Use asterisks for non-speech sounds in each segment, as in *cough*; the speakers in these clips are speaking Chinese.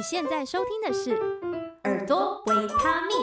你现在收听的是《耳朵维他命》，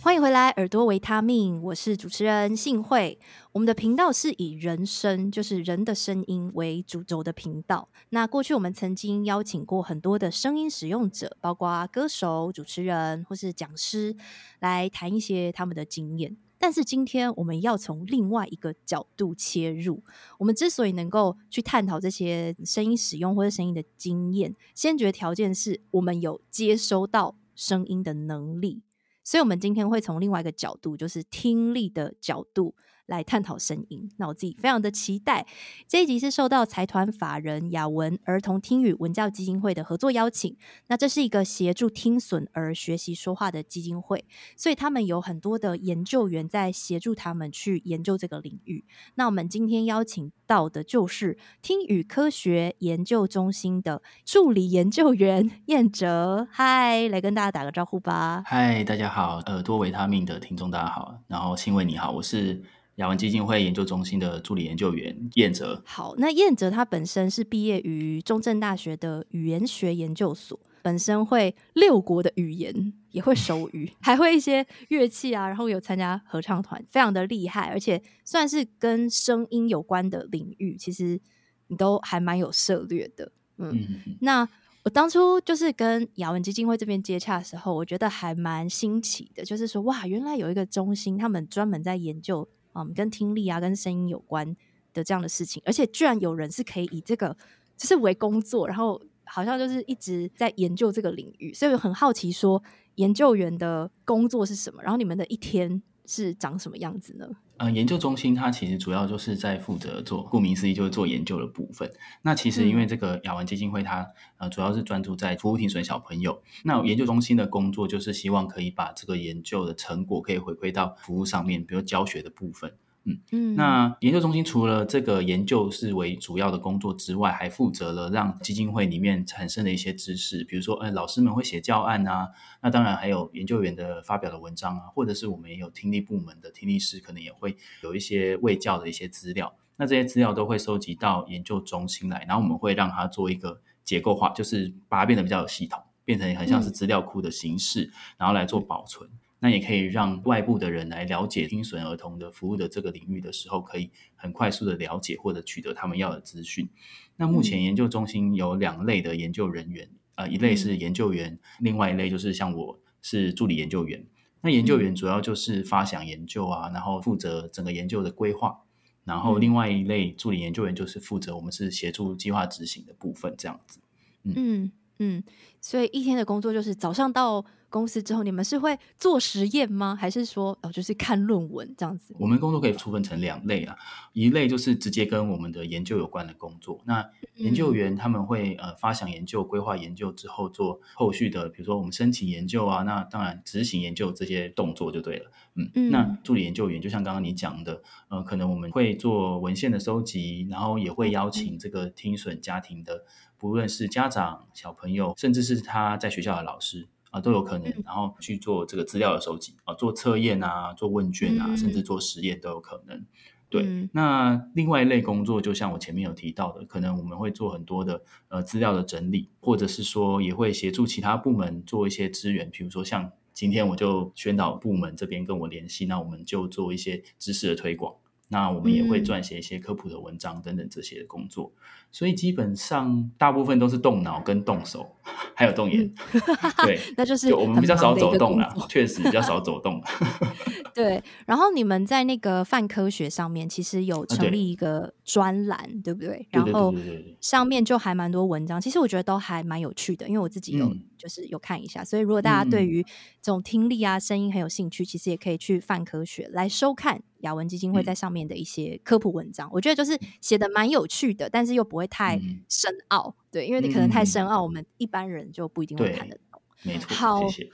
欢迎回来，《耳朵维他命》，我是主持人信慧。我们的频道是以人声，就是人的声音为主轴的频道。那过去我们曾经邀请过很多的声音使用者，包括歌手、主持人或是讲师，来谈一些他们的经验。但是今天我们要从另外一个角度切入。我们之所以能够去探讨这些声音使用或者声音的经验，先决条件是我们有接收到声音的能力。所以，我们今天会从另外一个角度，就是听力的角度。来探讨声音，那我自己非常的期待。这一集是受到财团法人雅文儿童听语文教基金会的合作邀请。那这是一个协助听损儿学习说话的基金会，所以他们有很多的研究员在协助他们去研究这个领域。那我们今天邀请到的就是听语科学研究中心的助理研究员燕哲。嗨，来跟大家打个招呼吧。嗨，大家好，耳朵维他命的听众大家好，然后信慧你好，我是。雅文基金会研究中心的助理研究员燕哲。好，那燕哲他本身是毕业于中正大学的语言学研究所，本身会六国的语言，也会手语，还会一些乐器啊，然后有参加合唱团，非常的厉害。而且算是跟声音有关的领域，其实你都还蛮有涉略的。嗯，嗯那我当初就是跟雅文基金会这边接洽的时候，我觉得还蛮新奇的，就是说哇，原来有一个中心，他们专门在研究。嗯，跟听力啊，跟声音有关的这样的事情，而且居然有人是可以以这个就是为工作，然后好像就是一直在研究这个领域，所以我很好奇说，研究员的工作是什么？然后你们的一天是长什么样子呢？呃，研究中心它其实主要就是在负责做，顾名思义就是做研究的部分。那其实因为这个雅文基金会它呃主要是专注在服务听损小朋友，那研究中心的工作就是希望可以把这个研究的成果可以回馈到服务上面，比如教学的部分。嗯嗯，那研究中心除了这个研究是为主要的工作之外，还负责了让基金会里面产生的一些知识，比如说，呃，老师们会写教案啊，那当然还有研究员的发表的文章啊，或者是我们也有听力部门的听力师，可能也会有一些卫教的一些资料，那这些资料都会收集到研究中心来，然后我们会让它做一个结构化，就是把它变得比较有系统，变成很像是资料库的形式，嗯、然后来做保存。那也可以让外部的人来了解听损儿童的服务的这个领域的时候，可以很快速的了解或者取得他们要的资讯。那目前研究中心有两类的研究人员，呃，一类是研究员，另外一类就是像我是助理研究员。那研究员主要就是发想研究啊，然后负责整个研究的规划。然后另外一类助理研究员就是负责我们是协助计划执行的部分，这样子。嗯嗯，嗯，所以一天的工作就是早上到。公司之后，你们是会做实验吗？还是说哦，就是看论文这样子？我们工作可以粗分成两类啊，一类就是直接跟我们的研究有关的工作。那研究员他们会呃发想研究、规划研究之后做后续的，比如说我们申请研究啊，那当然执行研究这些动作就对了。嗯，嗯，那助理研究员就像刚刚你讲的，呃，可能我们会做文献的收集，然后也会邀请这个听损家庭的，不论是家长、小朋友，甚至是他在学校的老师。啊，都有可能，然后去做这个资料的收集啊，做测验啊，做问卷啊，甚至做实验都有可能。对，嗯、那另外一类工作，就像我前面有提到的，可能我们会做很多的呃资料的整理，或者是说也会协助其他部门做一些资源，比如说像今天我就宣导部门这边跟我联系，那我们就做一些知识的推广。那我们也会撰写一些科普的文章等等这些的工作，嗯、所以基本上大部分都是动脑跟动手，还有动眼。嗯、对，*laughs* 那就是就我们比较少走动了，确实比较少走动。*laughs* 对，然后你们在那个泛科学上面其实有成立一个专栏，啊、对，对不对？然后上面就还蛮多文章，其实我觉得都还蛮有趣的，因为我自己有、嗯、就是有看一下，所以如果大家对于这种听力啊、声音很有兴趣，其实也可以去泛科学来收看。雅文基金会在上面的一些科普文章，嗯、我觉得就是写的蛮有趣的，但是又不会太深奥，嗯、对，因为你可能太深奥，嗯、我们一般人就不一定会看得懂。没错，好，谢谢。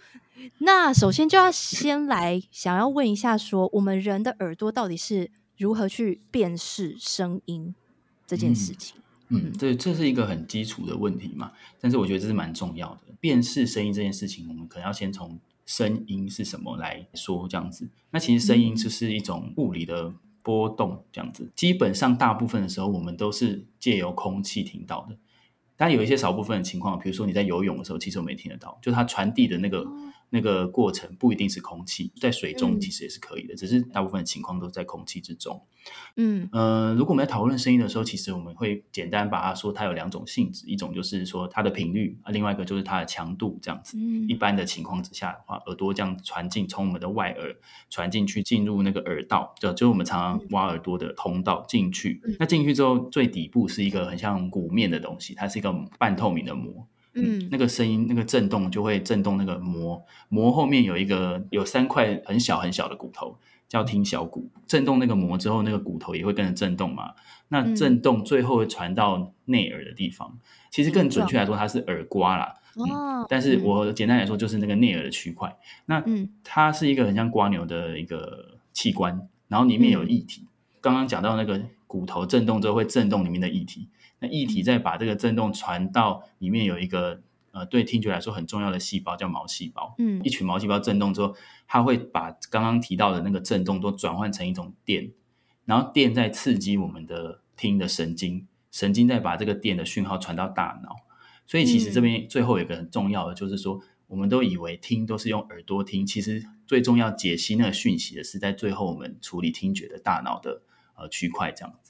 那首先就要先来想要问一下说，说我们人的耳朵到底是如何去辨识声音这件事情？嗯，这、嗯、这是一个很基础的问题嘛，但是我觉得这是蛮重要的。辨识声音这件事情，我们可能要先从。声音是什么来说这样子？那其实声音就是一种物理的波动这样子。基本上大部分的时候，我们都是借由空气听到的。当然有一些少部分的情况，比如说你在游泳的时候，其实我们也听得到，就它传递的那个。哦那个过程不一定是空气，在水中其实也是可以的，嗯、只是大部分的情况都在空气之中。嗯呃，如果我们在讨论声音的时候，其实我们会简单把它说，它有两种性质，一种就是说它的频率啊，另外一个就是它的强度这样子。嗯，一般的情况之下的话，耳朵这样传进，从我们的外耳传进去，进入那个耳道，就就是我们常常挖耳朵的通道进去。嗯、那进去之后，最底部是一个很像鼓面的东西，它是一个半透明的膜。嗯，那个声音，那个震动就会震动那个膜，膜后面有一个有三块很小很小的骨头，叫听小骨。震动那个膜之后，那个骨头也会跟着震动嘛。那震动最后会传到内耳的地方，嗯、其实更准确来说，它是耳刮啦。嗯，但是我简单来说，就是那个内耳的区块。那它是一个很像瓜牛的一个器官，然后里面有液体。刚刚讲到那个骨头震动之后会震动里面的液体。那液体再把这个震动传到里面，有一个呃，对听觉来说很重要的细胞叫毛细胞。嗯，一群毛细胞震动之后，它会把刚刚提到的那个震动都转换成一种电，然后电再刺激我们的听的神经，神经再把这个电的讯号传到大脑。所以其实这边最后有一个很重要的，就是说，我们都以为听都是用耳朵听，其实最重要解析那个讯息的是在最后我们处理听觉的大脑的呃区块这样子。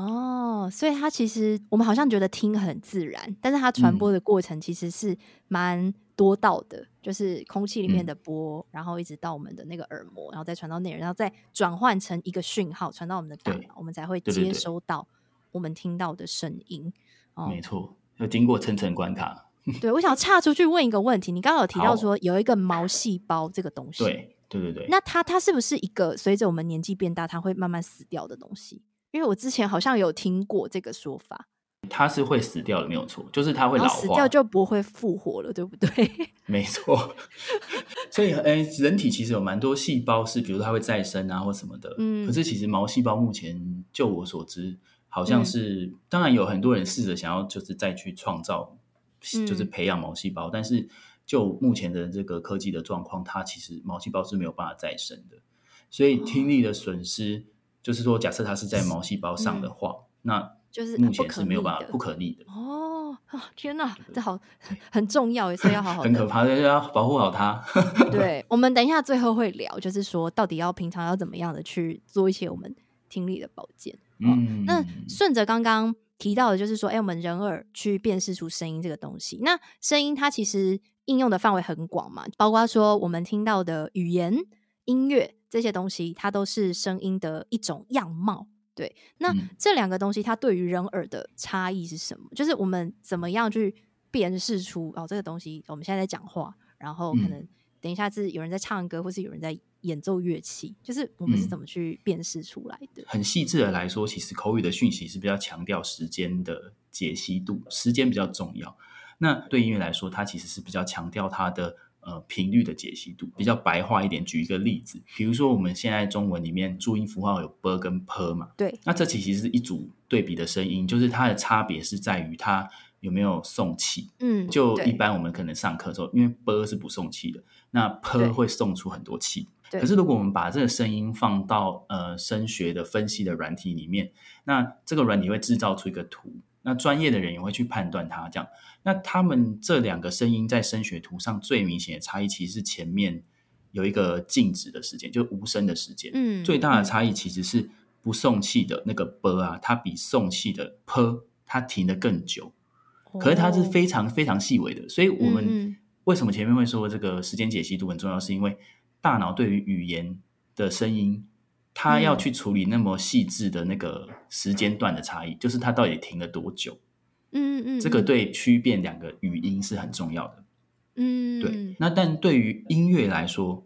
哦，所以它其实我们好像觉得听很自然，但是它传播的过程其实是蛮多道的，嗯、就是空气里面的波，嗯、然后一直到我们的那个耳膜，然后再传到内耳，然后再转换成一个讯号传到我们的大脑，我们才会接收到我们听到的声音。对对对哦、没错，要经过层层关卡。*laughs* 对，我想岔出去问一个问题，你刚刚有提到说有一个毛细胞这个东西，对对对对，那它它是不是一个随着我们年纪变大，它会慢慢死掉的东西？因为我之前好像有听过这个说法，它是会死掉的，没有错，就是它会老化，死掉就不会复活了，对不对？*laughs* 没错。*laughs* 所以，哎，人体其实有蛮多细胞是，比如它会再生啊，或什么的。嗯。可是，其实毛细胞目前，就我所知，好像是，嗯、当然有很多人试着想要，就是再去创造，就是培养毛细胞，嗯、但是就目前的这个科技的状况，它其实毛细胞是没有办法再生的，所以听力的损失。哦就是说，假设它是在毛细胞上的话，嗯、那就是目前是没有办法不可逆的哦。天哪，对这好很重要，所以要好好 *laughs* 很可怕的，要保护好它。*laughs* 对，我们等一下最后会聊，就是说到底要平常要怎么样的去做一些我们听力的保健。嗯，那顺着刚刚提到的，就是说，哎、欸，我们人耳去辨识出声音这个东西，那声音它其实应用的范围很广嘛，包括说我们听到的语言、音乐。这些东西它都是声音的一种样貌，对。那这两个东西它对于人耳的差异是什么？就是我们怎么样去辨识出哦，这个东西我们现在在讲话，然后可能等一下是有人在唱歌，或是有人在演奏乐器，就是我们是怎么去辨识出来的？很细致的来说，其实口语的讯息是比较强调时间的解析度，时间比较重要。那对音乐来说，它其实是比较强调它的。呃频率的解析度。比较白话一点，举一个例子，比如说我们现在中文里面注音符号有 b 跟 p 嘛，对，那这其实是一组对比的声音，就是它的差别是在于它有没有送气。嗯，就一般我们可能上课的时候，因为 b 是不送气的，那 p 会送出很多气。可是，如果我们把这个声音放到呃声学的分析的软体里面，那这个软体会制造出一个图，那专业的人也会去判断它，这样。那他们这两个声音在声学图上最明显的差异，其实是前面有一个静止的时间，就无声的时间。嗯，最大的差异其实是不送气的那个 ㄅ 啊，它比送气的 ㄆ 它停的更久。可是它是非常非常细微的，所以我们为什么前面会说这个时间解析度很重要，是因为大脑对于语言的声音。他要去处理那么细致的那个时间段的差异，嗯、就是他到底停了多久？嗯嗯，嗯这个对区辨两个语音是很重要的。嗯，对。那但对于音乐来说，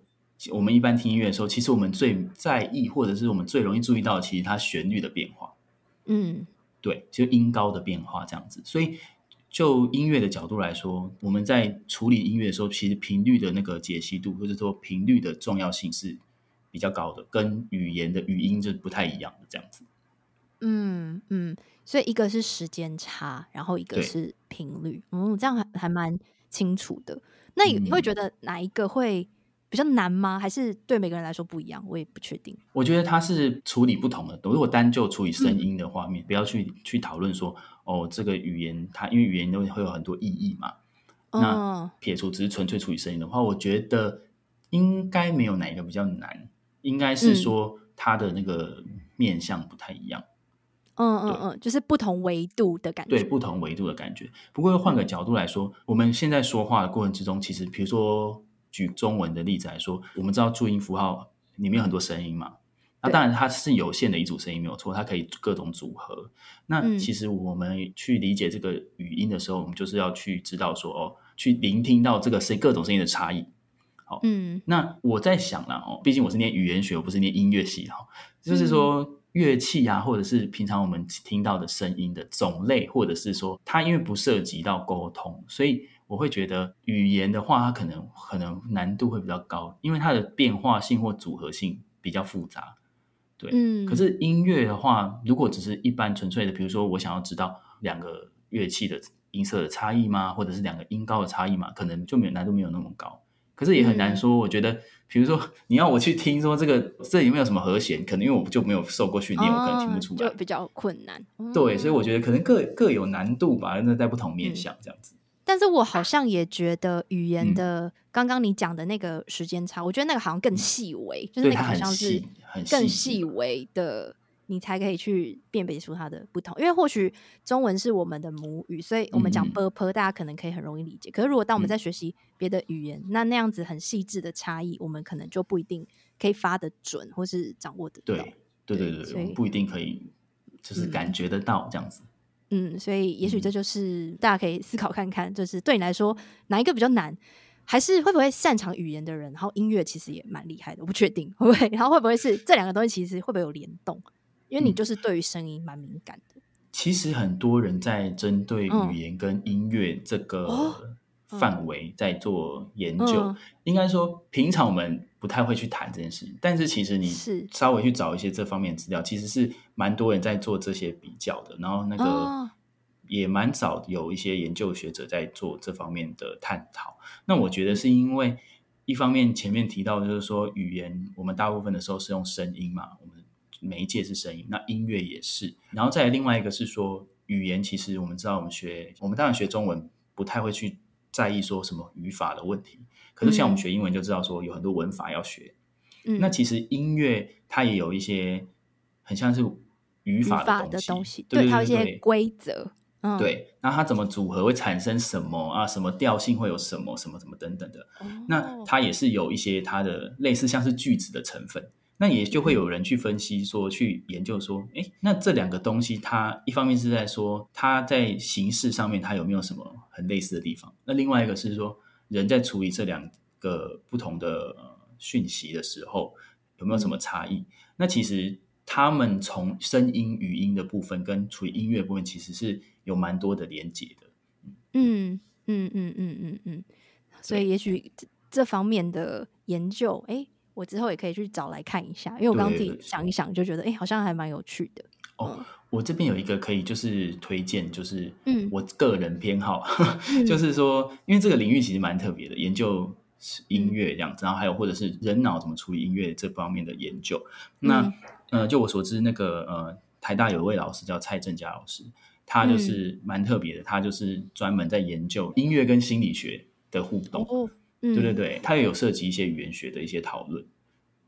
我们一般听音乐的时候，其实我们最在意，或者是我们最容易注意到，其实它旋律的变化。嗯，对，就音高的变化这样子。所以就音乐的角度来说，我们在处理音乐的时候，其实频率的那个解析度，或者说频率的重要性是。比较高的，跟语言的语音就不太一样的这样子。嗯嗯，所以一个是时间差，然后一个是频率。嗯，这样还还蛮清楚的。那你会觉得哪一个会比较难吗？还是对每个人来说不一样？我也不确定。我觉得它是处理不同的。如果单就处理声音的画面，嗯、不要去去讨论说哦，这个语言它因为语言都会有很多意义嘛。嗯、那撇除只是纯粹处理声音的话，我觉得应该没有哪一个比较难，应该是说它的那个面相不太一样。嗯嗯嗯，就是不同维度的感觉。对，不同维度的感觉。不过换个角度来说，嗯、我们现在说话的过程之中，其实比如说举中文的例子来说，我们知道注音符号里面有很多声音嘛。那当然它是有限的一组声音没有错，它可以各种组合。那其实我们去理解这个语音的时候，我们就是要去知道说哦，去聆听到这个声各种声音的差异。好，嗯，那我在想了哦，毕竟我是念语言学，我不是念音乐系哈，就是说。嗯乐器啊，或者是平常我们听到的声音的种类，或者是说它因为不涉及到沟通，所以我会觉得语言的话，它可能可能难度会比较高，因为它的变化性或组合性比较复杂。对，嗯。可是音乐的话，如果只是一般纯粹的，比如说我想要知道两个乐器的音色的差异吗？或者是两个音高的差异吗？可能就没有难度没有那么高。可是也很难说，嗯、我觉得，比如说你要我去听说这个这里面有什么和弦，可能因为我就没有受过训练，哦、我可能听不出来，就比较困难。对，所以我觉得可能各各有难度吧，那在不同面向这样子。但是我好像也觉得语言的刚刚你讲的那个时间差，嗯、我觉得那个好像更细微，嗯、就是那个好像是更细微的。你才可以去辨别出它的不同，因为或许中文是我们的母语，所以我们讲 ㄅㄆ，大家可能可以很容易理解。嗯、可是如果当我们在学习别的语言，嗯、那那样子很细致的差异，我们可能就不一定可以发得准，或是掌握得到。对，对对对，所以不一定可以，就是感觉得到这样子。嗯，所以也许这就是大家可以思考看看，就是对你来说哪一个比较难，还是会不会擅长语言的人，然后音乐其实也蛮厉害的，我不确定会不会，然后会不会是这两个东西其实会不会有联动？因为你就是对于声音蛮敏感的。其实很多人在针对语言跟音乐这个范围在做研究。应该说，平常我们不太会去谈这件事情，但是其实你稍微去找一些这方面资料，其实是蛮多人在做这些比较的。然后那个也蛮早有一些研究学者在做这方面的探讨。那我觉得是因为一方面前面提到就是说，语言我们大部分的时候是用声音嘛，我们。媒介是声音，那音乐也是。然后再来另外一个是说，语言其实我们知道，我们学我们当然学中文不太会去在意说什么语法的问题。可是像我们学英文就知道说有很多文法要学。嗯，那其实音乐它也有一些很像是语法的东西，的东西对，它有一些规则。嗯，对，那它怎么组合会产生什么啊？什么调性会有什么什么什么等等的。哦，那它也是有一些它的类似像是句子的成分。那也就会有人去分析说，去研究说，诶，那这两个东西，它一方面是在说它在形式上面它有没有什么很类似的地方，那另外一个是说人在处理这两个不同的讯息的时候有没有什么差异？那其实他们从声音语音的部分跟处理音乐部分其实是有蛮多的连结的。嗯嗯嗯嗯嗯嗯，所以也许这方面的研究，诶。我之后也可以去找来看一下，因为我刚刚自己想一想，就觉得哎，好像还蛮有趣的。哦，我这边有一个可以就是推荐，就是嗯，我个人偏好，嗯、*laughs* 就是说，因为这个领域其实蛮特别的，研究音乐这样子，然后还有或者是人脑怎么处理音乐这方面的研究。嗯、那呃，就我所知，那个呃，台大有一位老师叫蔡正佳老师，他就是蛮特别的，他就是专门在研究音乐跟心理学的互动。哦对对对，它也有涉及一些语言学的一些讨论，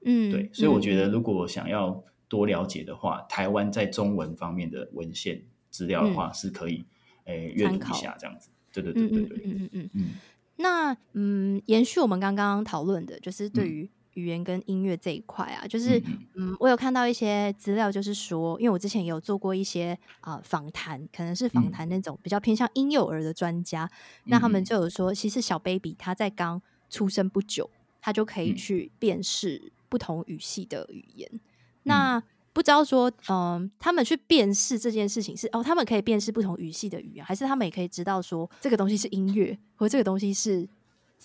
嗯，对，所以我觉得如果想要多了解的话，嗯、台湾在中文方面的文献资料的话，是可以诶阅读一下这样子。对对对对对，嗯嗯嗯嗯。那嗯，延续我们刚刚讨论的，就是对于语言跟音乐这一块啊，嗯、就是嗯，我有看到一些资料，就是说，因为我之前也有做过一些啊、呃、访谈，可能是访谈那种比较偏向婴幼儿的专家，嗯、那他们就有说，其实小 baby 他在刚出生不久，他就可以去辨识不同语系的语言。嗯、那不知道说，嗯、呃，他们去辨识这件事情是哦，他们可以辨识不同语系的语言，还是他们也可以知道说这个东西是音乐，或这个东西是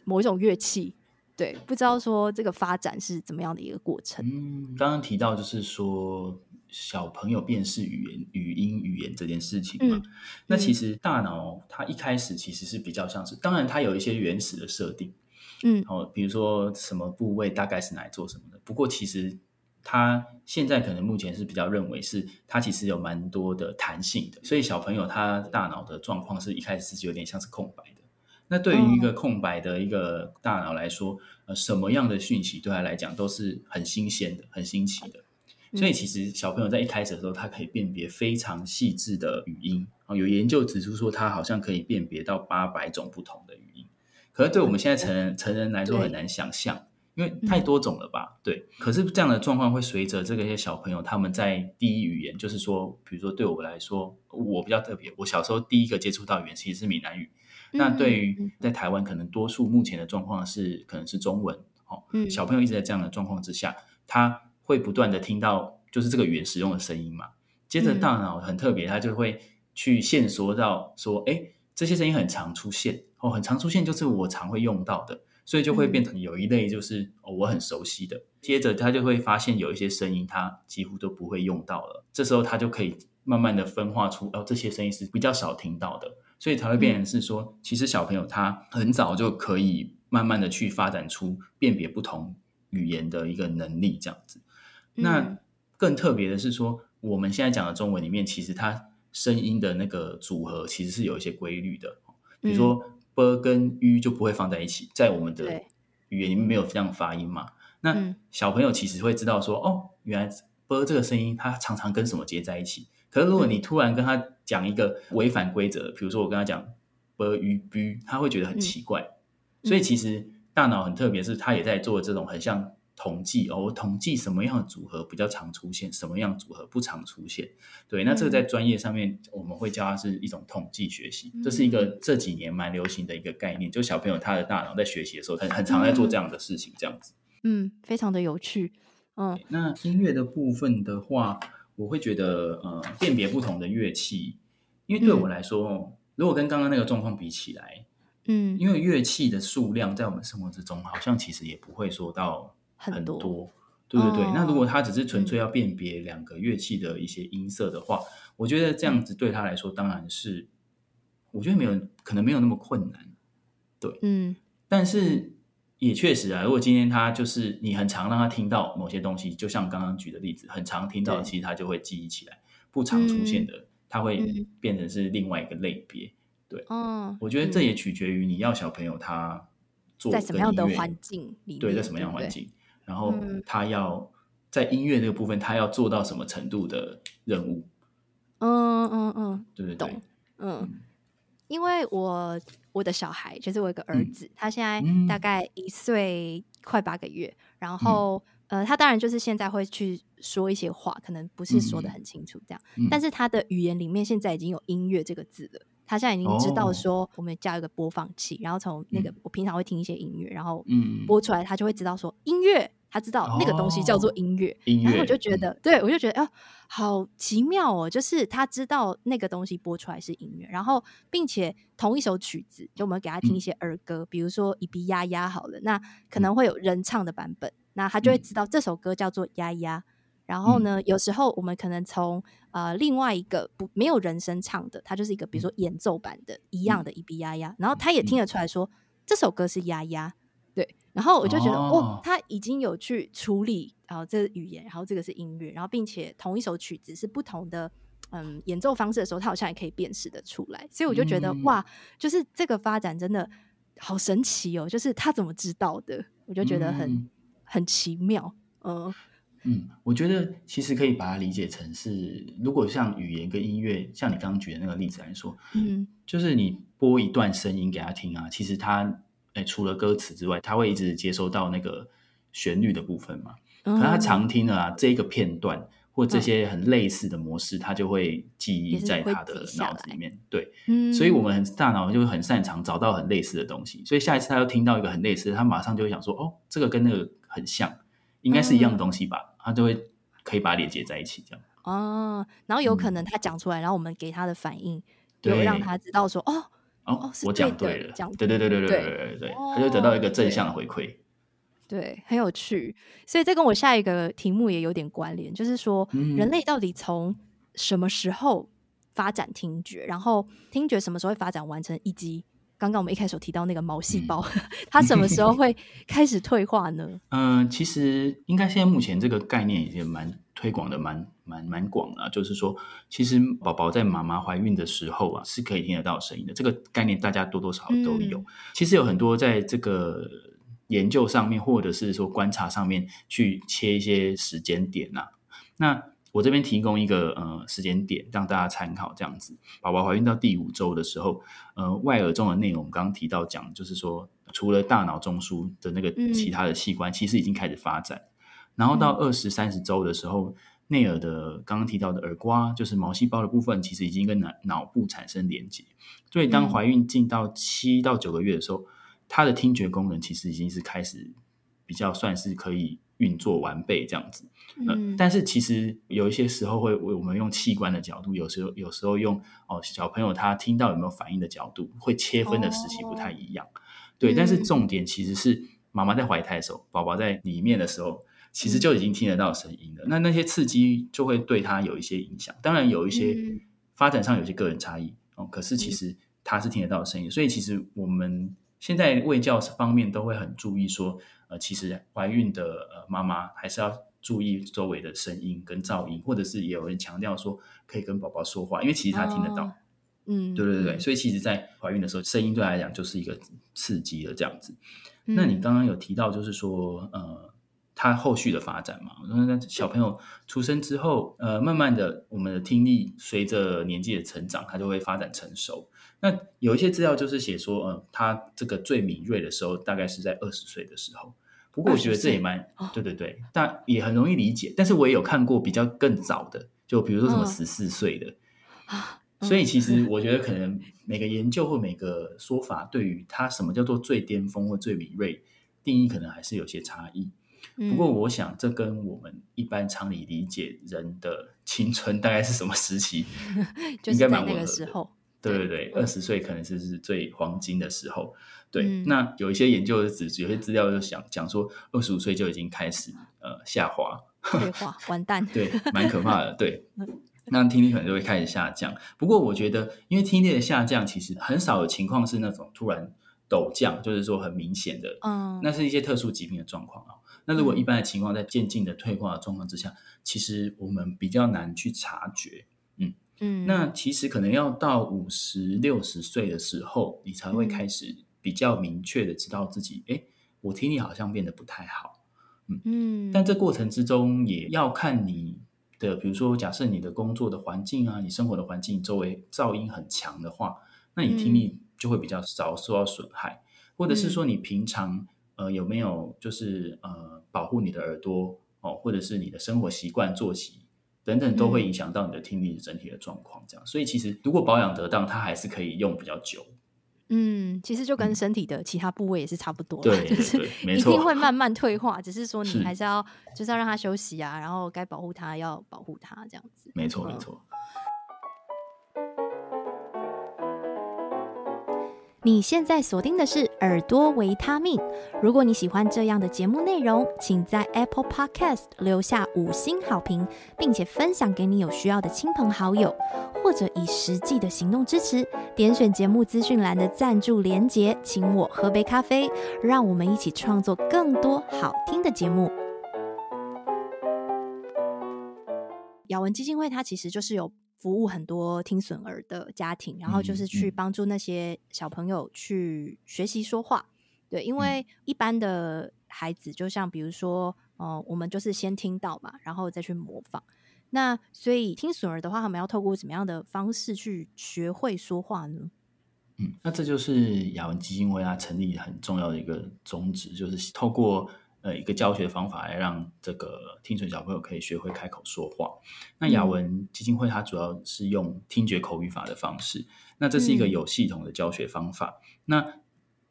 某一种乐器？对，不知道说这个发展是怎么样的一个过程。嗯，刚刚提到就是说小朋友辨识语言、语音、语言这件事情嘛，嗯、那其实大脑它一开始其实是比较像是，当然它有一些原始的设定。嗯，哦，比如说什么部位大概是拿来做什么的。不过其实他现在可能目前是比较认为是，它其实有蛮多的弹性的，所以小朋友他大脑的状况是一开始是有点像是空白的。那对于一个空白的一个大脑来说，呃，什么样的讯息对他来讲都是很新鲜的、很新奇的。所以其实小朋友在一开始的时候，他可以辨别非常细致的语音啊。有研究指出说，他好像可以辨别到八百种不同的语音。可是对我们现在成人成人来说很难想象，因为太多种了吧？对。可是这样的状况会随着这个些小朋友他们在第一语言，就是说，比如说对我来说，我比较特别，我小时候第一个接触到语言其实是闽南语。那对于在台湾，可能多数目前的状况是可能是中文。哦，小朋友一直在这样的状况之下，他。会不断的听到就是这个语言使用的声音嘛，接着大脑很特别，它就会去线索到说，哎，这些声音很常出现哦，很常出现就是我常会用到的，所以就会变成有一类就是哦我很熟悉的。接着他就会发现有一些声音他几乎都不会用到了，这时候他就可以慢慢的分化出哦这些声音是比较少听到的，所以才会变成是说，其实小朋友他很早就可以慢慢的去发展出辨别不同语言的一个能力，这样子。那更特别的是说，我们现在讲的中文里面，其实它声音的那个组合其实是有一些规律的。比如说 “b” 跟 u 就不会放在一起，在我们的语言里面没有这样发音嘛。那小朋友其实会知道说，哦，原来 “b” 这个声音它常常跟什么接在一起。可是如果你突然跟他讲一个违反规则，比如说我跟他讲 “b” 与 “b”，他会觉得很奇怪。所以其实大脑很特别，是他也在做这种很像。统计哦，我统计什么样的组合比较常出现，什么样组合不常出现。对，那这个在专业上面我们会叫它是一种统计学习，嗯、这是一个这几年蛮流行的一个概念。就小朋友他的大脑在学习的时候，很很常在做这样的事情，这样子。嗯，非常的有趣。嗯，那音乐的部分的话，我会觉得呃，辨别不同的乐器，因为对我来说，嗯、如果跟刚刚那个状况比起来，嗯，因为乐器的数量在我们生活之中，好像其实也不会说到。很多，对对对。哦、那如果他只是纯粹要辨别两个乐器的一些音色的话，嗯、我觉得这样子对他来说当然是，我觉得没有可能没有那么困难，对，嗯。但是也确实啊，如果今天他就是你很常让他听到某些东西，就像刚刚举的例子，很常听到，其实他就会记忆起来；不常出现的，他会变成是另外一个类别。对，嗯。我觉得这也取决于你要小朋友他做在什么样的环境里，对，在什么样的环境。然后他要在音乐这个部分，他要做到什么程度的任务？嗯嗯嗯，对对对，懂。嗯，因为我我的小孩就是我有个儿子，他现在大概一岁快八个月。然后呃，他当然就是现在会去说一些话，可能不是说的很清楚这样，但是他的语言里面现在已经有音乐这个字了。他现在已经知道说，我们加一个播放器，然后从那个我平常会听一些音乐，然后播出来，他就会知道说音乐。他知道那个东西叫做音乐，然后我就觉得，对，我就觉得，哦，好奇妙哦！就是他知道那个东西播出来是音乐，然后并且同一首曲子，就我们给他听一些儿歌，比如说《一比呀呀》好了，那可能会有人唱的版本，那他就会知道这首歌叫做《丫丫》。然后呢，有时候我们可能从呃另外一个不没有人声唱的，它就是一个比如说演奏版的一样的《一比丫丫》，然后他也听得出来说这首歌是丫丫。对。然后我就觉得，哦，哦，他已经有去处理，然后这个语言，然后这个是音乐，然后并且同一首曲子是不同的，嗯，演奏方式的时候，他好像也可以辨识的出来。所以我就觉得，嗯、哇，就是这个发展真的好神奇哦！就是他怎么知道的？我就觉得很、嗯、很奇妙。嗯嗯，我觉得其实可以把它理解成是，如果像语言跟音乐，像你刚刚举的那个例子来说，嗯，就是你播一段声音给他听啊，其实他。哎，除了歌词之外，他会一直接收到那个旋律的部分嘛？可能他常听了啊，这个片段或这些很类似的模式，他就会记忆在他的脑子里面。对，所以我们大脑就会很擅长找到很类似的东西。所以下一次他又听到一个很类似，他马上就会想说：“哦，这个跟那个很像，应该是一样的东西吧？”他就会可以把它连接在一起，这样。哦，然后有可能他讲出来，然后我们给他的反应，就让他知道说：“哦。”哦，我讲对了，讲对对对对对对对对，他就得到一个正向的回馈，对，很有趣。所以这跟我下一个题目也有点关联，就是说人类到底从什么时候发展听觉，然后听觉什么时候会发展完成，以及刚刚我们一开始提到那个毛细胞，嗯、*laughs* 它什么时候会 *laughs* 开始退化呢？嗯、呃，其实应该现在目前这个概念已经蛮推广的蛮，蛮蛮蛮广了。就是说，其实宝宝在妈妈怀孕的时候啊，是可以听得到声音的。这个概念大家多多少少都有。嗯、其实有很多在这个研究上面，或者是说观察上面去切一些时间点呐、啊。那我这边提供一个呃时间点让大家参考，这样子，宝宝怀孕到第五周的时候，呃，外耳中的内容我们刚刚提到讲，就是说除了大脑中枢的那个其他的器官，其实已经开始发展。嗯、然后到二十三十周的时候，内耳的刚刚提到的耳瓜，就是毛细胞的部分，其实已经跟脑脑部产生连接。所以当怀孕进到七到九个月的时候，它的听觉功能其实已经是开始比较算是可以。运作完备这样子，呃、嗯，但是其实有一些时候会，我们用器官的角度，有时候有时候用哦小朋友他听到有没有反应的角度，会切分的时期不太一样，哦、对。但是重点其实是妈妈在怀胎的时候，宝宝在里面的时候，其实就已经听得到声音了。嗯、那那些刺激就会对他有一些影响，当然有一些发展上有些个人差异哦。可是其实他是听得到声音，所以其实我们现在卫教方面都会很注意说。呃，其实怀孕的呃妈妈还是要注意周围的声音跟噪音，或者是也有人强调说可以跟宝宝说话，因为其实他听得到。哦、嗯，对对对，所以其实，在怀孕的时候，声音对他来讲就是一个刺激的这样子。嗯、那你刚刚有提到，就是说呃，他后续的发展嘛，那小朋友出生之后，呃，慢慢的，我们的听力随着年纪的成长，它就会发展成熟。那有一些资料就是写说，呃，他这个最敏锐的时候，大概是在二十岁的时候。不过我觉得这也蛮对对对，但也很容易理解。但是我也有看过比较更早的，就比如说什么十四岁的啊。所以其实我觉得可能每个研究或每个说法，对于他什么叫做最巅峰或最敏锐定义，可能还是有些差异。不过我想这跟我们一般常理理解人的青春大概是什么时期，*laughs* 应该蛮吻合的。对对对，二十岁可能是是最黄金的时候。对，嗯、那有一些研究的指，有些资料就想讲说，二十五岁就已经开始呃下滑，退化，完蛋，对，蛮可怕的。对，*laughs* 那听力可能就会开始下降。不过我觉得，因为听力的下降，其实很少有情况是那种突然陡降，就是说很明显的，嗯，那是一些特殊疾病的状况啊。那如果一般的情况，在渐进的退化的状况之下，其实我们比较难去察觉。嗯。嗯，那其实可能要到五十六十岁的时候，你才会开始。比较明确的知道自己，哎，我听力好像变得不太好，嗯嗯，但这过程之中也要看你的，比如说，假设你的工作的环境啊，你生活的环境周围噪音很强的话，那你听力就会比较少受到损害，嗯、或者是说你平常呃有没有就是呃保护你的耳朵哦，或者是你的生活习惯、作息等等，都会影响到你的听力整体的状况。这样，所以其实如果保养得当，它还是可以用比较久。嗯，其实就跟身体的其他部位也是差不多，对，*laughs* 就是一定会慢慢退化，只是说你还是要是就是要让它休息啊，然后该保护它要保护它这样子。没错，没错。你现在锁定的是耳朵维他命。如果你喜欢这样的节目内容，请在 Apple Podcast 留下五星好评，并且分享给你有需要的亲朋好友，或者以实际的行动支持。点选节目资讯栏的赞助连结，请我喝杯咖啡，让我们一起创作更多好听的节目。雅文基金会它其实就是有。服务很多听损儿的家庭，然后就是去帮助那些小朋友去学习说话。嗯、对，因为一般的孩子，就像比如说，哦、呃，我们就是先听到嘛，然后再去模仿。那所以听损儿的话，他们要透过什么样的方式去学会说话呢？嗯，那这就是雅文基金会它成立很重要的一个宗旨，就是透过。呃，一个教学方法来让这个听损小朋友可以学会开口说话。那雅文基金会它主要是用听觉口语法的方式，那这是一个有系统的教学方法。嗯、那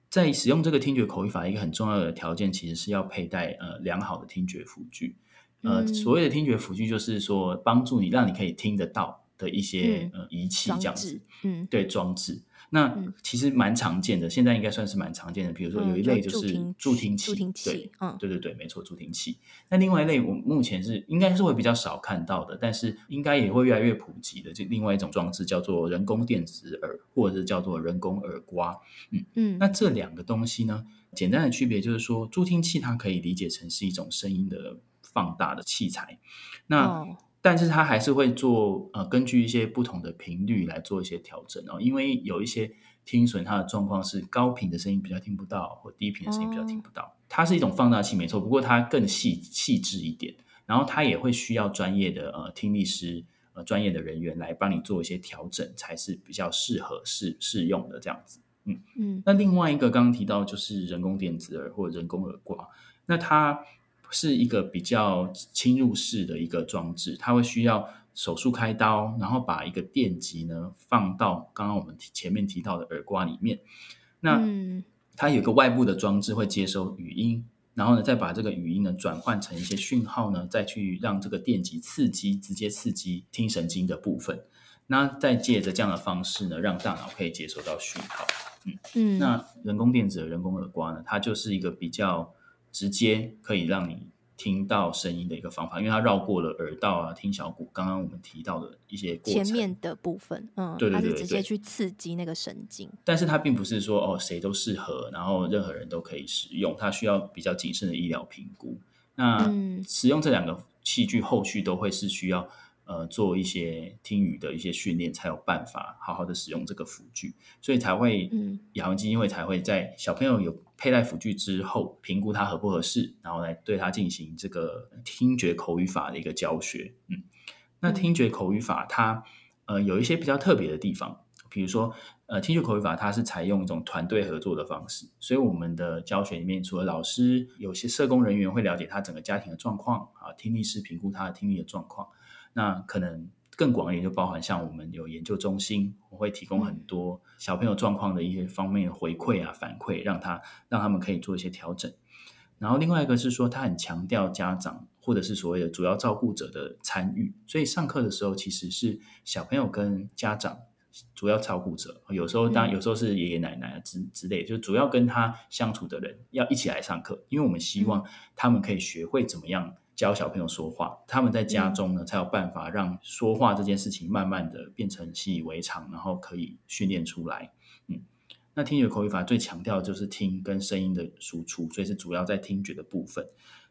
在使用这个听觉口语法，一个很重要的条件其实是要佩戴呃良好的听觉辅具。呃，嗯、所谓的听觉辅具就是说帮助你让你可以听得到的一些、嗯、呃仪器这样子。嗯，对装置。那其实蛮常见的，现在应该算是蛮常见的。比如说有一类就是助听器，助听器，对，嗯，对对对，没错，助听器。那另外一类，我目前是应该是会比较少看到的，但是应该也会越来越普及的，就另外一种装置叫做人工电子耳，或者是叫做人工耳刮。嗯嗯，那这两个东西呢，简单的区别就是说，助听器它可以理解成是一种声音的放大的器材，那。哦但是它还是会做呃，根据一些不同的频率来做一些调整哦。因为有一些听损，它的状况是高频的声音比较听不到，或低频的声音比较听不到。它是一种放大器，没错，不过它更细细致一点。然后它也会需要专业的呃听力师呃专业的人员来帮你做一些调整，才是比较适合适适用的这样子。嗯嗯。那另外一个刚刚提到就是人工电子耳或人工耳挂，那它。是一个比较侵入式的一个装置，它会需要手术开刀，然后把一个电极呢放到刚刚我们前面提到的耳瓜里面。那它有一个外部的装置会接收语音，然后呢再把这个语音呢转换成一些讯号呢，再去让这个电极刺激，直接刺激听神经的部分。那再借着这样的方式呢，让大脑可以接收到讯号。嗯嗯，那人工电子的人工耳瓜呢，它就是一个比较。直接可以让你听到声音的一个方法，因为它绕过了耳道啊、听小骨，刚刚我们提到的一些过程。前面的部分，嗯，对对对，对，它是直接去刺激那个神经。但是它并不是说哦，谁都适合，然后任何人都可以使用，它需要比较谨慎的医疗评估。那使用这两个器具，后续都会是需要。呃，做一些听语的一些训练，才有办法好好的使用这个辅具，所以才会，嗯，雅文基金会才会在小朋友有佩戴辅具之后，评估他合不合适，然后来对他进行这个听觉口语法的一个教学。嗯，那听觉口语法它呃有一些比较特别的地方，比如说呃，听觉口语法它是采用一种团队合作的方式，所以我们的教学里面除了老师，有些社工人员会了解他整个家庭的状况啊，听力师评估他的听力的状况。那可能更广一点，就包含像我们有研究中心，我会提供很多小朋友状况的一些方面的回馈啊、反馈，让他让他们可以做一些调整。然后另外一个是说，他很强调家长或者是所谓的主要照顾者的参与，所以上课的时候其实是小朋友跟家长主要照顾者，有时候当然有时候是爷爷奶奶之之类，就主要跟他相处的人要一起来上课，因为我们希望他们可以学会怎么样。教小朋友说话，他们在家中呢，才有办法让说话这件事情慢慢的变成习以为常，然后可以训练出来。嗯，那听觉口语法最强调的就是听跟声音的输出，所以是主要在听觉的部分。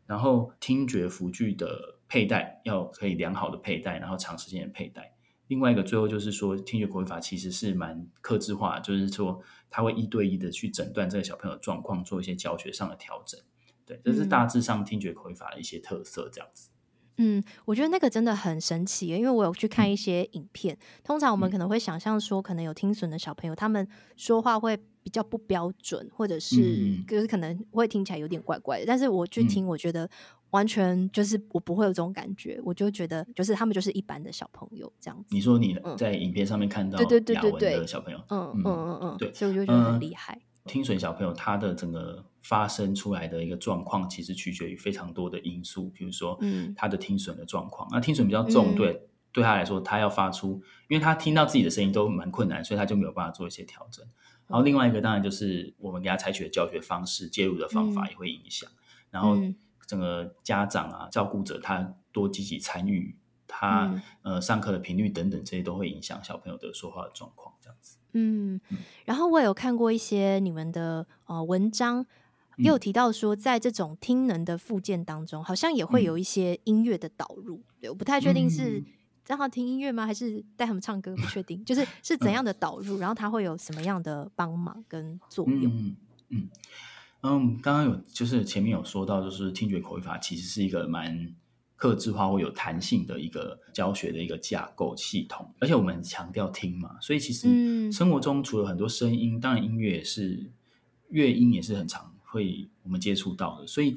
然后听觉辅具的佩戴要可以良好的佩戴，然后长时间的佩戴。另外一个最后就是说，听觉口语法其实是蛮克制化，就是说他会一对一的去诊断这个小朋友的状况，做一些教学上的调整。对，这是大致上听觉口语法的一些特色，这样子。嗯，我觉得那个真的很神奇，因为我有去看一些影片。嗯、通常我们可能会想象说，可能有听损的小朋友，他们说话会比较不标准，或者是就是可能会听起来有点怪怪的。但是我去听，我觉得完全就是我不会有这种感觉，我就觉得就是他们就是一般的小朋友这样子。你说你在影片上面看到对对对对对的小朋友，嗯嗯嗯嗯，对，所以我就觉得很厉害。听损小朋友他的整个发生出来的一个状况，其实取决于非常多的因素，比如说，嗯，他的听损的状况。那听损比较重，对、嗯、对他来说，他要发出，因为他听到自己的声音都蛮困难，所以他就没有办法做一些调整。然后另外一个当然就是我们给他采取的教学方式、介入的方法也会影响。然后整个家长啊、照顾者他多积极参与，他呃上课的频率等等这些都会影响小朋友的说话的状况，这样子。嗯，然后我有看过一些你们的呃文章，也有提到说，在这种听能的附件当中，好像也会有一些音乐的导入。嗯、对，我不太确定是让他听音乐吗，还是带他们唱歌？不确定，就是 *laughs* 是怎样的导入，然后他会有什么样的帮忙跟作用？嗯嗯嗯，刚刚有就是前面有说到，就是听觉口语法其实是一个蛮。客制化或有弹性的一个教学的一个架构系统，而且我们很强调听嘛，所以其实生活中除了很多声音，嗯、当然音乐也是乐音也是很常会我们接触到的。所以，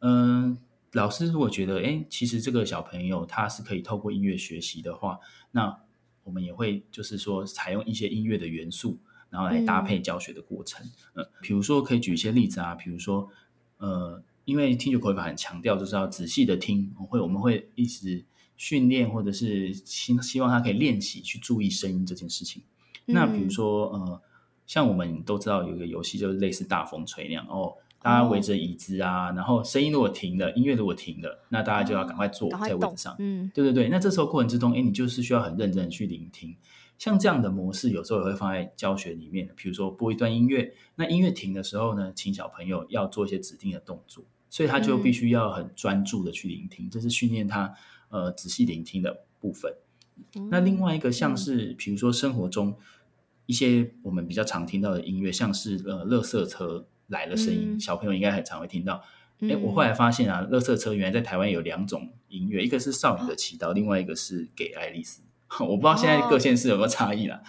嗯、呃，老师如果觉得，哎，其实这个小朋友他是可以透过音乐学习的话，那我们也会就是说采用一些音乐的元素，然后来搭配教学的过程。嗯、呃，比如说可以举一些例子啊，比如说，呃。因为听觉口语法很强调，就是要仔细的听，会我们会一直训练，或者是希希望他可以练习去注意声音这件事情。嗯、那比如说，呃，像我们都知道有一个游戏，就是类似大风吹那样哦，大家围着椅子啊，哦、然后声音如果停了，音乐如果停了，那大家就要赶快坐在位置上。嗯，对对对。那这时候过程之中，哎，你就是需要很认真的去聆听。像这样的模式，有时候也会放在教学里面，比如说播一段音乐，那音乐停的时候呢，请小朋友要做一些指定的动作，所以他就必须要很专注的去聆听，嗯、这是训练他呃仔细聆听的部分。嗯、那另外一个像是，比如说生活中一些我们比较常听到的音乐，像是呃，垃圾车来了声音，嗯、小朋友应该很常会听到。哎、嗯，我后来发现啊，垃圾车原来在台湾有两种音乐，一个是少女的祈祷，哦、另外一个是给爱丽丝。*laughs* 我不知道现在各县市有没有差异啦。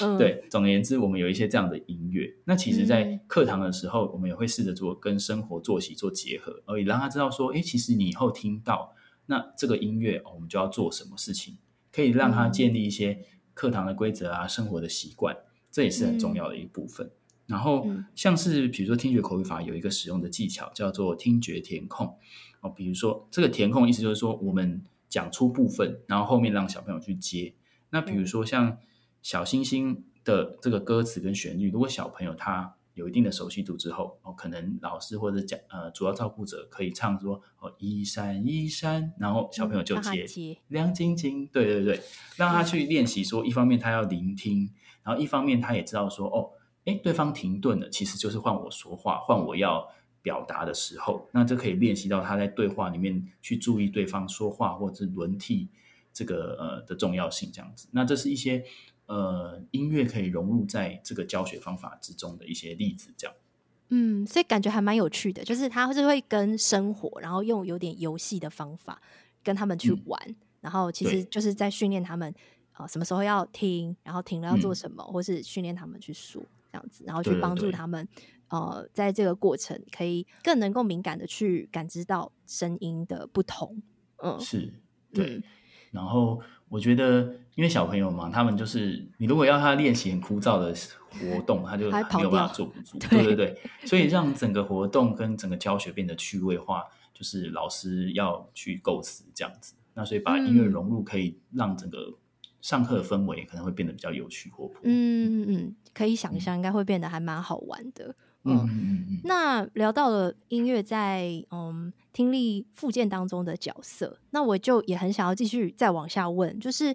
哦、*laughs* 对，总而言之，我们有一些这样的音乐。那其实，在课堂的时候，我们也会试着做跟生活作息做结合，而已让他知道说，哎，其实你以后听到那这个音乐，我们就要做什么事情，可以让他建立一些课堂的规则啊，生活的习惯，这也是很重要的一部分。嗯、然后，像是比如说听觉口语法有一个使用的技巧叫做听觉填空哦，比如说这个填空意思就是说我们。讲出部分，然后后面让小朋友去接。那比如说像小星星的这个歌词跟旋律，如果小朋友他有一定的熟悉度之后，哦，可能老师或者讲呃主要照顾者可以唱说哦一闪一闪，然后小朋友就接，接亮晶晶，对对对，让他去练习说，一方面他要聆听，然后一方面他也知道说哦，哎，对方停顿了，其实就是换我说话，换我要。表达的时候，那这可以练习到他在对话里面去注意对方说话或者是轮替这个呃的重要性，这样子。那这是一些呃音乐可以融入在这个教学方法之中的一些例子，这样。嗯，所以感觉还蛮有趣的，就是他是会跟生活，然后用有点游戏的方法跟他们去玩，嗯、然后其实就是在训练他们啊、呃、什么时候要听，然后停了要做什么，嗯、或是训练他们去说这样子，然后去帮助他们。呃，在这个过程可以更能够敏感的去感知到声音的不同。嗯，是，对。嗯、然后我觉得，因为小朋友嘛，他们就是你如果要他练习很枯燥的活动，他就没有办法坐不住。对对对，所以让整个活动跟整个教学变得趣味化，就是老师要去构思这样子。那所以把音乐融入，可以让整个上课的氛围可能会变得比较有趣活泼。嗯嗯嗯，可以想象，应该会变得还蛮好玩的。嗯，那聊到了音乐在嗯听力附件当中的角色，那我就也很想要继续再往下问，就是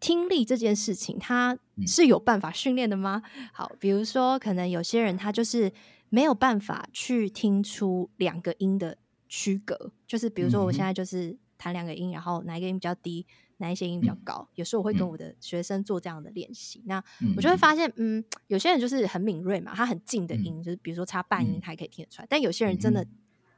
听力这件事情，它是有办法训练的吗？好，比如说可能有些人他就是没有办法去听出两个音的区隔，就是比如说我现在就是弹两个音，然后哪一个音比较低。哪一些音比较高？有时候我会跟我的学生做这样的练习，嗯、那我就会发现，嗯，有些人就是很敏锐嘛，他很近的音，嗯、就是比如说差半音，他也可以听得出来。嗯、但有些人真的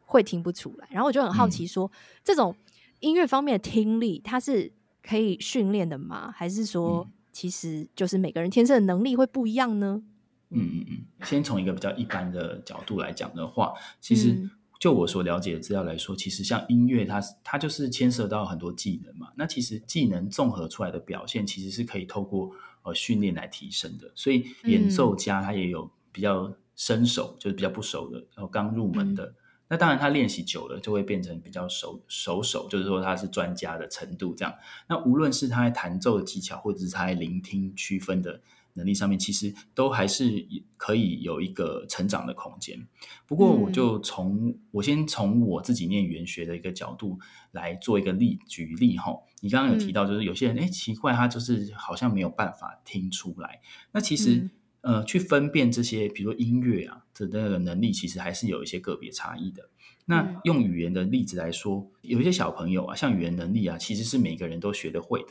会听不出来。然后我就很好奇说，这种音乐方面的听力，它是可以训练的吗？还是说，其实就是每个人天生的能力会不一样呢？嗯嗯嗯。先从一个比较一般的角度来讲的话，其实、嗯。就我所了解的资料来说，其实像音乐它，它它就是牵涉到很多技能嘛。那其实技能综合出来的表现，其实是可以透过呃训练来提升的。所以演奏家他也有比较生手，嗯、就是比较不熟的，然后刚入门的。嗯、那当然他练习久了，就会变成比较熟熟手，就是说他是专家的程度这样。那无论是他在弹奏的技巧，或者是他在聆听区分的。能力上面其实都还是可以有一个成长的空间。不过，我就从、嗯、我先从我自己念语言学的一个角度来做一个例举例哈。你刚刚有提到，就是有些人哎、嗯、奇怪，他就是好像没有办法听出来。那其实、嗯、呃，去分辨这些，比如说音乐啊的那个能力，其实还是有一些个别差异的。那用语言的例子来说，有一些小朋友啊，像语言能力啊，其实是每个人都学得会的。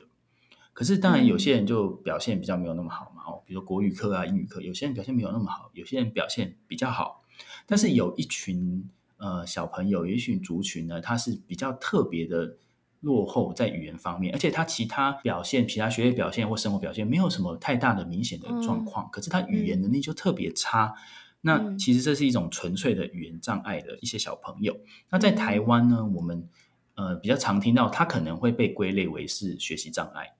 可是，当然，有些人就表现比较没有那么好嘛。哦，比如说国语课啊、英语课，有些人表现没有那么好，有些人表现比较好。但是有一群呃小朋友，有一群族群呢，他是比较特别的落后在语言方面，而且他其他表现、其他学业表现或生活表现没有什么太大的明显的状况，嗯、可是他语言能力就特别差。嗯、那其实这是一种纯粹的语言障碍的一些小朋友。那在台湾呢，我们呃比较常听到，他可能会被归类为是学习障碍。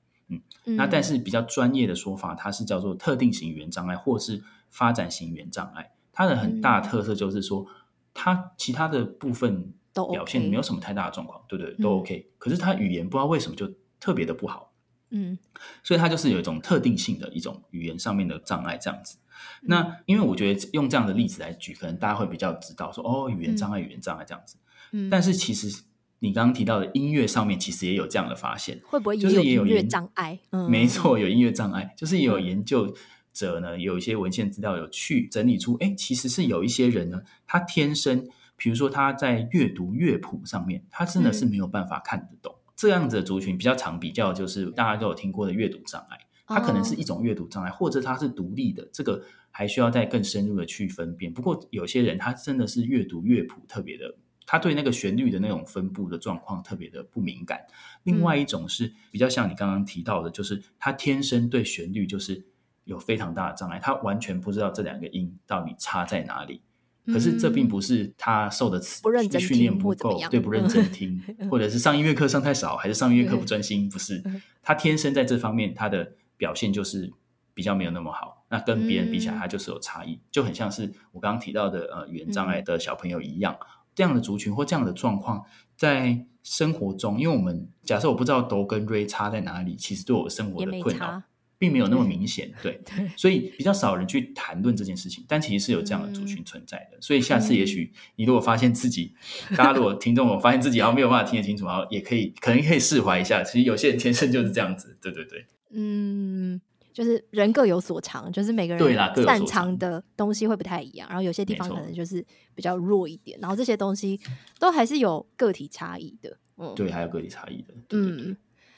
嗯，那但是比较专业的说法，它是叫做特定型语言障碍，或是发展型语言障碍。它的很大的特色就是说，它其他的部分表现没有什么太大的状况，对不对，都 OK。可是它语言不知道为什么就特别的不好，嗯，所以它就是有一种特定性的一种语言上面的障碍这样子。那因为我觉得用这样的例子来举，可能大家会比较知道说，哦，语言障碍，语言障碍这样子。嗯，但是其实你刚刚提到的音乐上面，其实也有这样的发现，会不会就是也有音乐障碍？嗯，没错，有音乐障碍，就是也有研究者呢，有一些文献资料有去整理出，哎，其实是有一些人呢，他天生，比如说他在阅读乐谱上面，他真的是没有办法看得懂。嗯，这样子的族群比较常比较，就是大家都有听过的阅读障碍。它可能是一种阅读障碍，或者它是独立的，这个还需要再更深入的去分辨。不过有些人他真的是阅读乐谱特别的，他对那个旋律的那种分布的状况特别的不敏感。另外一种是比较像你刚刚提到的，就是他天生对旋律就是有非常大的障碍，他完全不知道这两个音到底差在哪里。可是这并不是他受的词训练不够，对，不认真听，*laughs* 或者是上音乐课上太少，还是上音乐课不专心？不是，*laughs* 他天生在这方面他的。表现就是比较没有那么好，那跟别人比起来，他就是有差异，嗯、就很像是我刚刚提到的呃语言障碍的小朋友一样，嗯、这样的族群或这样的状况，在生活中，因为我们假设我不知道都跟瑞差在哪里，其实对我生活的困扰并没有那么明显，对，*laughs* 对，所以比较少人去谈论这件事情，但其实是有这样的族群存在的，嗯、所以下次也许你如果发现自己，嗯、大家如果听众我发现自己好像没有办法听得清楚，然后也可以可能可以释怀一下，其实有些人天生就是这样子，对对对。嗯，就是人各有所长，就是每个人擅长的东西会不太一样，然后有些地方可能就是比较弱一点，然后这些东西都还是有个体差异的。嗯，对，还有个体差异的。对对对。嗯，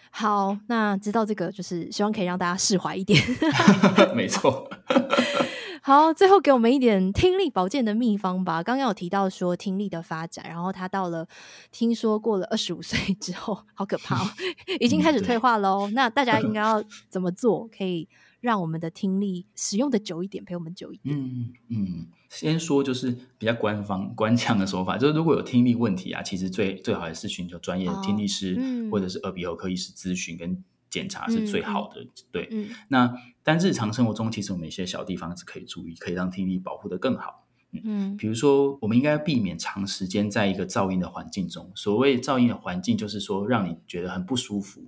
好，那知道这个就是希望可以让大家释怀一点。*laughs* 没错。*laughs* 好，最后给我们一点听力保健的秘方吧。刚刚有提到说听力的发展，然后他到了听说过了二十五岁之后，好可怕哦，*laughs* 已经开始退化喽。那大家应该 *laughs* 要怎么做，可以让我们的听力使用的久一点，陪我们久一点？嗯嗯，先说就是比较官方官腔的说法，就是如果有听力问题啊，其实最最好还是寻求专业的听力师、哦嗯、或者是耳鼻喉科医师咨询跟。检查是最好的，嗯、对。嗯、那但日常生活中，其实我们一些小地方是可以注意，可以让听力保护的更好。嗯，比如说，我们应该避免长时间在一个噪音的环境中。所谓噪音的环境，就是说让你觉得很不舒服，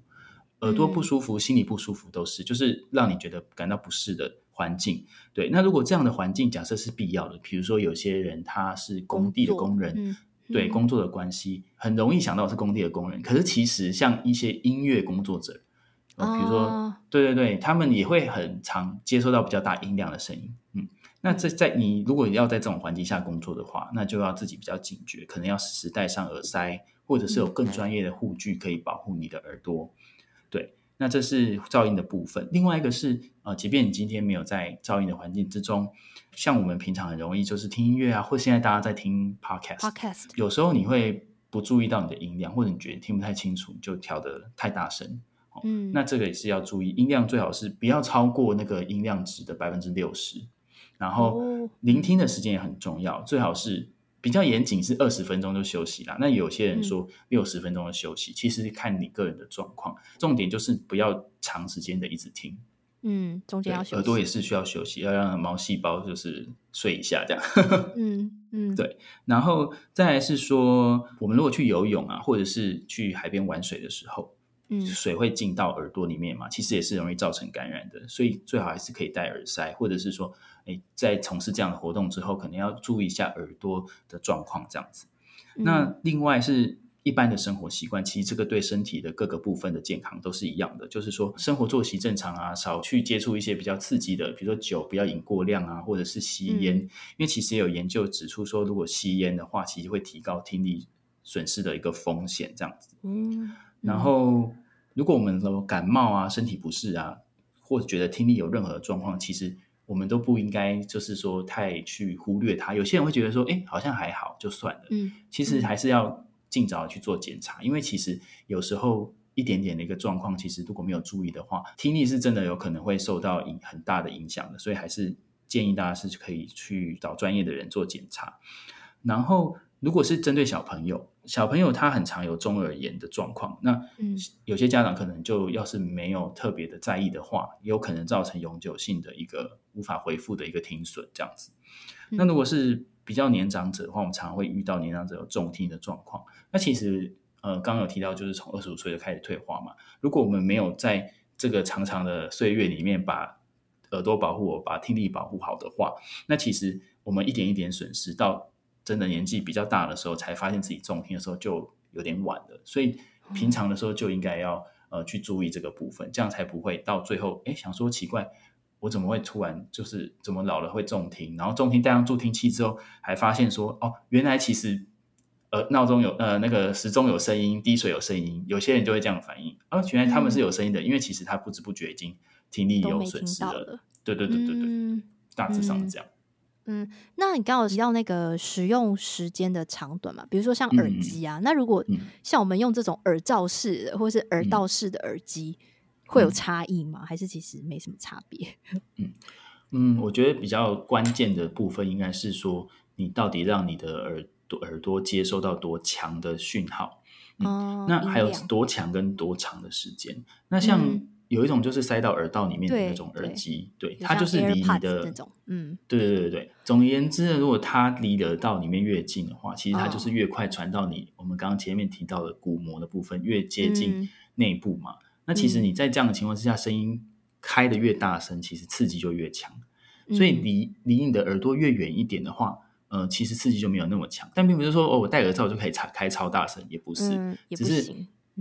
耳朵不舒服，嗯、心里不舒服，都是就是让你觉得感到不适的环境。对，那如果这样的环境假设是必要的，比如说有些人他是工地的工人，嗯嗯、对工作的关系，很容易想到是工地的工人。可是其实像一些音乐工作者。比如说，oh. 对对对，他们也会很常接收到比较大音量的声音。嗯，那这在你如果要在这种环境下工作的话，那就要自己比较警觉，可能要时时戴上耳塞，或者是有更专业的护具可以保护你的耳朵。对，那这是噪音的部分。另外一个是，呃，即便你今天没有在噪音的环境之中，像我们平常很容易就是听音乐啊，或现在大家在听 podcast，podcast，有时候你会不注意到你的音量，或者你觉得听不太清楚，就调得太大声。嗯，那这个也是要注意，音量最好是不要超过那个音量值的百分之六十，然后聆听的时间也很重要，最好是比较严谨是二十分钟就休息啦。那有些人说六十分钟的休息，嗯、其实看你个人的状况，重点就是不要长时间的一直听。嗯，中间要休息，耳朵也是需要休息，要让毛细胞就是睡一下这样。嗯 *laughs* 嗯，对。然后再来是说，我们如果去游泳啊，或者是去海边玩水的时候。嗯，水会进到耳朵里面嘛，其实也是容易造成感染的，所以最好还是可以戴耳塞，或者是说，诶，在从事这样的活动之后，可能要注意一下耳朵的状况，这样子。嗯、那另外是一般的生活习惯，其实这个对身体的各个部分的健康都是一样的，就是说生活作息正常啊，少去接触一些比较刺激的，比如说酒不要饮过量啊，或者是吸烟，嗯、因为其实也有研究指出说，如果吸烟的话，其实会提高听力损失的一个风险，这样子。嗯。然后，如果我们有感冒啊、身体不适啊，或者觉得听力有任何的状况，其实我们都不应该就是说太去忽略它。有些人会觉得说，哎，好像还好，就算了。嗯，其实还是要尽早去做检查，因为其实有时候一点点的一个状况，其实如果没有注意的话，听力是真的有可能会受到影很大的影响的。所以还是建议大家是可以去找专业的人做检查，然后。如果是针对小朋友，小朋友他很常有中耳炎的状况，那有些家长可能就要是没有特别的在意的话，有可能造成永久性的一个无法恢复的一个听损这样子。那如果是比较年长者的话，我们常常会遇到年长者有重听的状况。那其实呃，刚刚有提到就是从二十五岁就开始退化嘛。如果我们没有在这个长长的岁月里面把耳朵保护好，把听力保护好的话，那其实我们一点一点损失，到真的年纪比较大的时候，才发现自己重听的时候就有点晚了。所以平常的时候就应该要呃去注意这个部分，这样才不会到最后，哎，想说奇怪，我怎么会突然就是怎么老了会重听？然后重听戴上助听器之后，还发现说哦，原来其实。呃，闹钟有呃，那个时钟有声音，滴水有声音，有些人就会这样反应。啊，原来他们是有声音的，嗯，因为其实他不知不觉已经听力有损失了。了对对对对对，嗯，大致上是这样。嗯，那你刚刚有提到那个使用时间的长短嘛？比如说像耳机啊，嗯，那如果像我们用这种耳罩式的或是耳道式的耳机，嗯，会有差异吗？还是其实没什么差别？*laughs* 嗯嗯，我觉得比较关键的部分应该是说，你到底让你的耳朵耳朵接收到多强的讯号，嗯哦、那还有多强跟多长的时间？那像有一种就是塞到耳道里面的那种耳机，对，对，它就是离你的，嗯，对对对对。总而言之呢，如果它离耳道里面越近的话，其实它就是越快传到你。哦、我们刚刚前面提到的鼓膜的部分越接近内部嘛，嗯、那其实你在这样的情况之下，声音开的越大声，其实刺激就越强。所以离离你的耳朵越远一点的话。呃，其实刺激就没有那么强，但并不是说哦，我戴耳罩就可以开开超大声，也不是，嗯、也不只是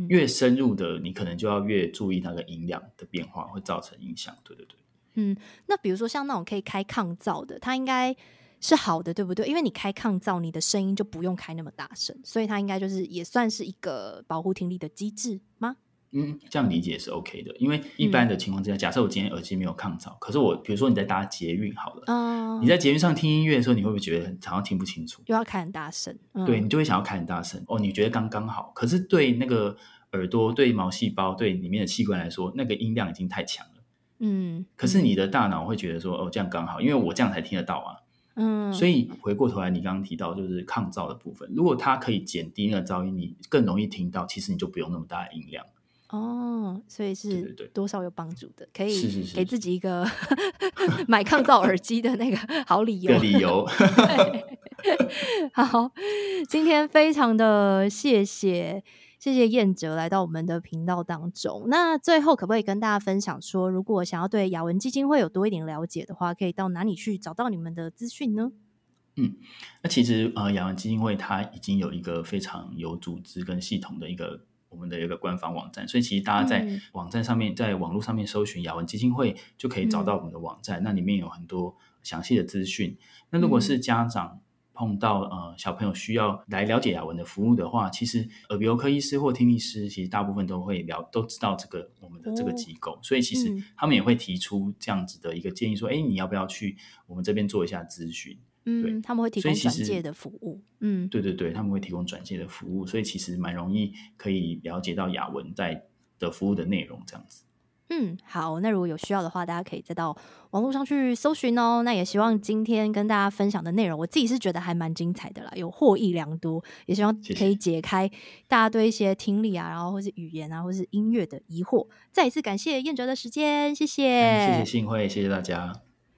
越深入的，你可能就要越注意那个音量的变化，会造成影响。对对对，嗯，那比如说像那种可以开抗噪的，它应该是好的，对不对？因为你开抗噪，你的声音就不用开那么大声，所以它应该就是也算是一个保护听力的机制吗？嗯，这样理解是 OK 的，因为一般的情况之下，嗯、假设我今天耳机没有抗噪，可是我比如说你在搭捷运好了，嗯，你在捷运上听音乐的时候，你会不会觉得很常常听不清楚？又要开很大声，嗯、对，你就会想要开很大声。哦，你觉得刚刚好，可是对那个耳朵、对毛细胞、对里面的器官来说，那个音量已经太强了，嗯，可是你的大脑会觉得说哦，这样刚好，因为我这样才听得到啊，嗯，所以回过头来，你刚刚提到就是抗噪的部分，如果它可以减低那个噪音，你更容易听到，其实你就不用那么大的音量。哦，所以是多少有帮助的，可以给自己一个 *laughs* 买抗噪耳机的那个 *laughs* 好理由。理由。好，今天非常的谢谢谢谢燕哲来到我们的频道当中。那最后可不可以跟大家分享说，如果想要对雅文基金会有多一点了解的话，可以到哪里去找到你们的资讯呢？嗯，那其实呃，雅文基金会它已经有一个非常有组织跟系统的一个。我们的一个官方网站，所以其实大家在网站上面，嗯、在网络上面搜寻雅文基金会，就可以找到我们的网站。嗯、那里面有很多详细的资讯。那如果是家长碰到呃小朋友需要来了解雅文的服务的话，其实耳鼻喉科医师或听力师，其实大部分都会了都知道这个我们的这个机构，哦、所以其实他们也会提出这样子的一个建议，说：哎、嗯，你要不要去我们这边做一下咨询？嗯，对他们会提供转介的服务。嗯，对对对，他们会提供转介的服务，所以其实蛮容易可以了解到雅文在的服务的内容这样子。嗯，好，那如果有需要的话，大家可以再到网络上去搜寻哦。那也希望今天跟大家分享的内容，我自己是觉得还蛮精彩的啦，有获益良多。也希望可以解开大家对一些听力啊，然后或是语言啊，或是音乐的疑惑。再一次感谢燕哲的时间，谢谢，谢谢幸会，谢谢大家。